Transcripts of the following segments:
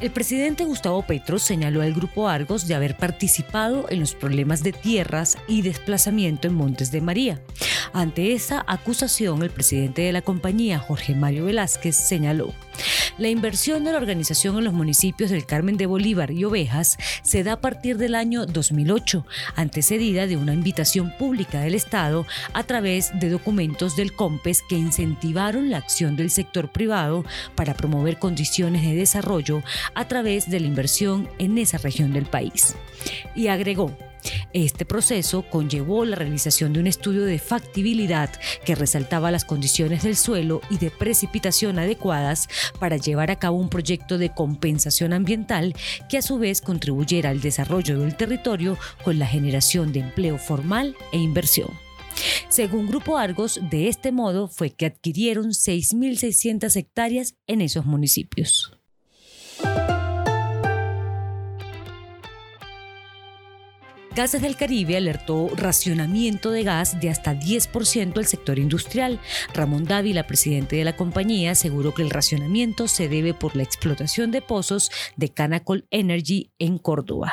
El presidente Gustavo Petro señaló al Grupo Argos de haber participado en los problemas de tierras y desplazamiento en Montes de María. Ante esa acusación, el presidente de la compañía, Jorge Mario Velázquez, señaló, la inversión de la organización en los municipios del Carmen de Bolívar y Ovejas se da a partir del año 2008, antecedida de una invitación pública del Estado a través de documentos del COMPES que incentivaron la acción del sector privado para promover condiciones de desarrollo a través de la inversión en esa región del país. Y agregó, este proceso conllevó la realización de un estudio de factibilidad que resaltaba las condiciones del suelo y de precipitación adecuadas para llevar a cabo un proyecto de compensación ambiental que a su vez contribuyera al desarrollo del territorio con la generación de empleo formal e inversión. Según Grupo Argos, de este modo fue que adquirieron 6.600 hectáreas en esos municipios. Gases del Caribe alertó racionamiento de gas de hasta 10% al sector industrial. Ramón Dávila, presidente de la compañía, aseguró que el racionamiento se debe por la explotación de pozos de Canacol Energy en Córdoba.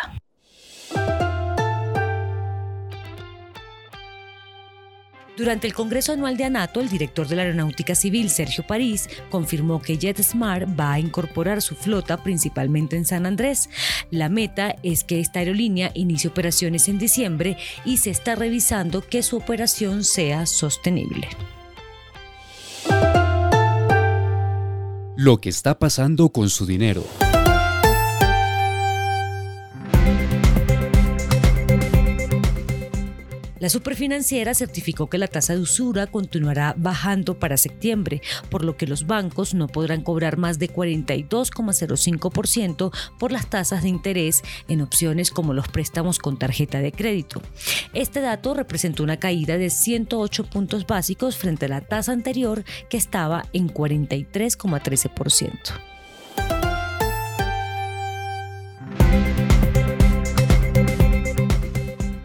Durante el Congreso Anual de ANATO, el director de la Aeronáutica Civil, Sergio París, confirmó que JetSmart va a incorporar su flota principalmente en San Andrés. La meta es que esta aerolínea inicie operaciones en diciembre y se está revisando que su operación sea sostenible. Lo que está pasando con su dinero. La superfinanciera certificó que la tasa de usura continuará bajando para septiembre, por lo que los bancos no podrán cobrar más de 42,05% por las tasas de interés en opciones como los préstamos con tarjeta de crédito. Este dato representó una caída de 108 puntos básicos frente a la tasa anterior que estaba en 43,13%.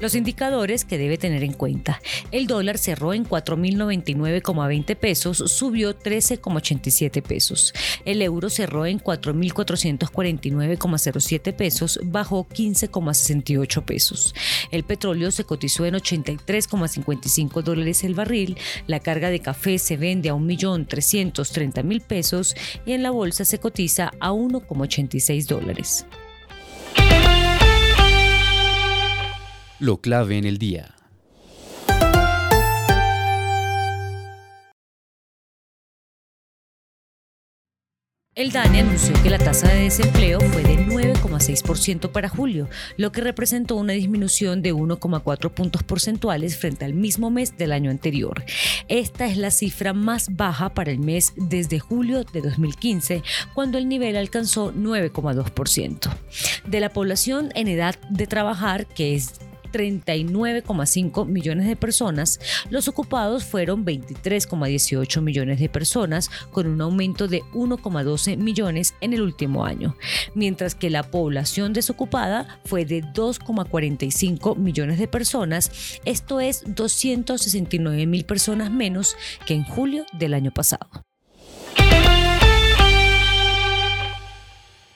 Los indicadores que debe tener en cuenta. El dólar cerró en 4.099,20 pesos, subió 13,87 pesos. El euro cerró en 4.449,07 pesos, bajó 15,68 pesos. El petróleo se cotizó en 83,55 dólares el barril. La carga de café se vende a 1.330.000 pesos y en la bolsa se cotiza a 1,86 dólares. Lo clave en el día. El DANE anunció que la tasa de desempleo fue de 9,6% para julio, lo que representó una disminución de 1,4 puntos porcentuales frente al mismo mes del año anterior. Esta es la cifra más baja para el mes desde julio de 2015, cuando el nivel alcanzó 9,2%. De la población en edad de trabajar, que es 39,5 millones de personas, los ocupados fueron 23,18 millones de personas, con un aumento de 1,12 millones en el último año, mientras que la población desocupada fue de 2,45 millones de personas, esto es 269 mil personas menos que en julio del año pasado.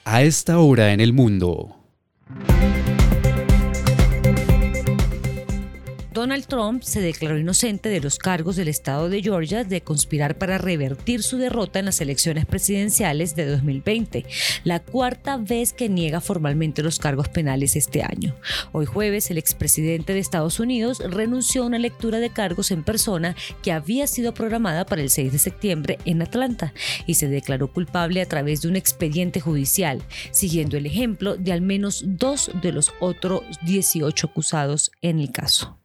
A esta hora en el mundo. Donald Trump se declaró inocente de los cargos del estado de Georgia de conspirar para revertir su derrota en las elecciones presidenciales de 2020, la cuarta vez que niega formalmente los cargos penales este año. Hoy jueves, el expresidente de Estados Unidos renunció a una lectura de cargos en persona que había sido programada para el 6 de septiembre en Atlanta y se declaró culpable a través de un expediente judicial, siguiendo el ejemplo de al menos dos de los otros 18 acusados en el caso.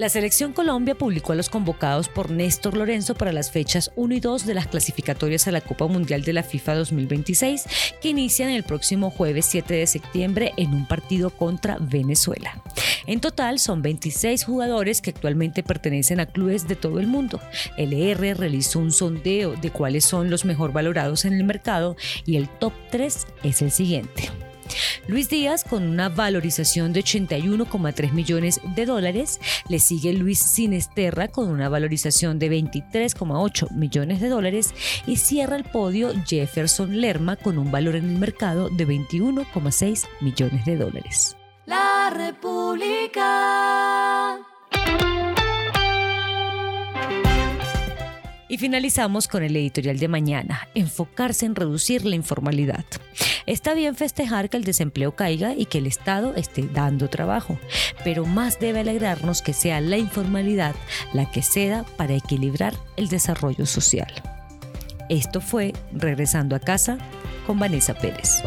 La Selección Colombia publicó a los convocados por Néstor Lorenzo para las fechas 1 y 2 de las clasificatorias a la Copa Mundial de la FIFA 2026, que inician el próximo jueves 7 de septiembre en un partido contra Venezuela. En total son 26 jugadores que actualmente pertenecen a clubes de todo el mundo. LR realizó un sondeo de cuáles son los mejor valorados en el mercado y el top 3 es el siguiente. Luis Díaz con una valorización de 81,3 millones de dólares. Le sigue Luis Sinesterra con una valorización de 23,8 millones de dólares y cierra el podio Jefferson Lerma con un valor en el mercado de 21,6 millones de dólares. La República. Y finalizamos con el editorial de mañana, enfocarse en reducir la informalidad. Está bien festejar que el desempleo caiga y que el Estado esté dando trabajo, pero más debe alegrarnos que sea la informalidad la que ceda para equilibrar el desarrollo social. Esto fue Regresando a casa con Vanessa Pérez.